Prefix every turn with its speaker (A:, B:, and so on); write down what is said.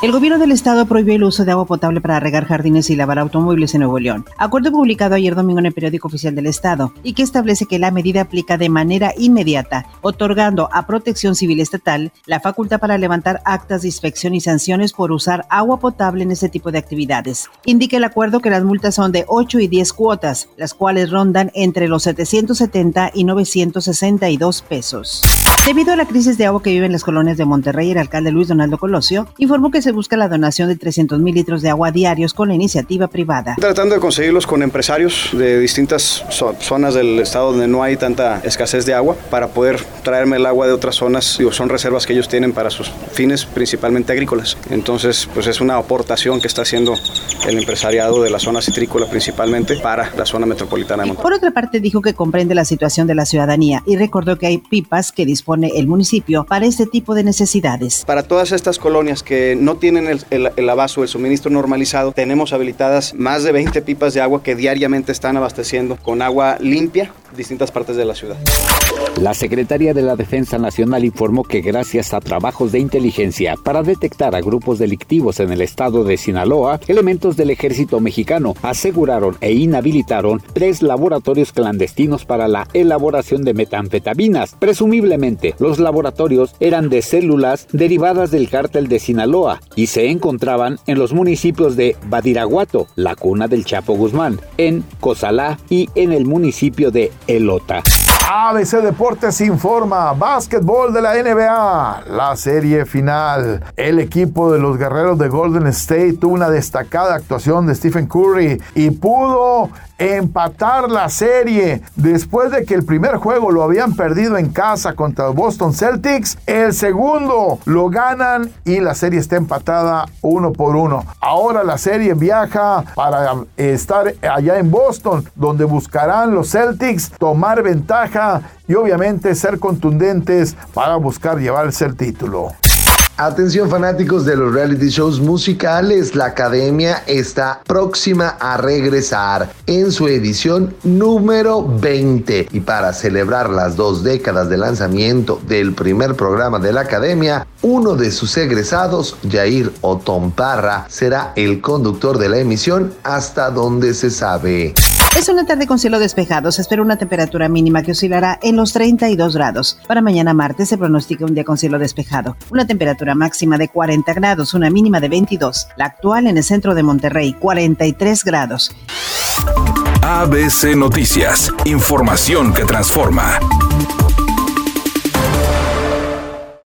A: El gobierno del estado prohibió el uso de agua potable para regar jardines y lavar automóviles en Nuevo León. Acuerdo publicado ayer domingo en el periódico oficial del estado y que establece que la medida aplica de manera inmediata, otorgando a Protección Civil Estatal la facultad para levantar actas de inspección y sanciones por usar agua potable en este tipo de actividades. Indica el acuerdo que las multas son de 8 y 10 cuotas, las cuales rondan entre los 770 y 962 pesos. Debido a la crisis de agua que viven las colonias de Monterrey, el alcalde Luis Donaldo Colosio informó que se busca la donación de 300 mil litros de agua diarios con la iniciativa privada.
B: Tratando de conseguirlos con empresarios de distintas zonas del estado donde no hay tanta escasez de agua para poder traerme el agua de otras zonas, digo, son reservas que ellos tienen para sus fines principalmente agrícolas. Entonces, pues es una aportación que está haciendo el empresariado de la zona citrícola principalmente para la zona metropolitana de Monterrey.
A: Por otra parte, dijo que comprende la situación de la ciudadanía y recordó que hay pipas que disponen el municipio para este tipo de necesidades.
B: Para todas estas colonias que no tienen el, el, el el suministro normalizado, tenemos habilitadas más de 20 pipas de agua que diariamente están abasteciendo con agua limpia distintas partes de la ciudad.
C: La Secretaría de la Defensa Nacional informó que gracias a trabajos de inteligencia para detectar a grupos delictivos en el estado de Sinaloa, elementos del ejército mexicano aseguraron e inhabilitaron tres laboratorios clandestinos para la elaboración de metanfetaminas. Presumiblemente, los laboratorios eran de células derivadas del cártel de Sinaloa y se encontraban en los municipios de Badiraguato, la cuna del Chapo Guzmán, en Cozalá y en el municipio de Elota.
D: ABC Deportes informa, básquetbol de la NBA, la serie final. El equipo de los guerreros de Golden State tuvo una destacada actuación de Stephen Curry y pudo empatar la serie después de que el primer juego lo habían perdido en casa contra Boston Celtics. El segundo lo ganan y la serie está empatada uno por uno. Ahora la serie viaja para estar allá en Boston, donde buscarán los Celtics tomar ventaja y obviamente ser contundentes para buscar llevarse el título.
E: Atención fanáticos de los reality shows musicales, la academia está próxima a regresar en su edición número 20 y para celebrar las dos décadas de lanzamiento del primer programa de la academia, uno de sus egresados, Jair Otón Parra, será el conductor de la emisión hasta donde se sabe.
A: Es una tarde con cielo despejado. Se espera una temperatura mínima que oscilará en los 32 grados. Para mañana martes se pronostica un día con cielo despejado. Una temperatura máxima de 40 grados, una mínima de 22. La actual en el centro de Monterrey, 43 grados.
F: ABC Noticias. Información que transforma.